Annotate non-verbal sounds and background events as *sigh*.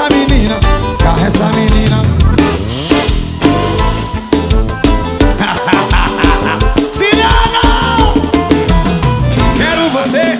essa menina, carra essa menina. *laughs* Siriana! Quero você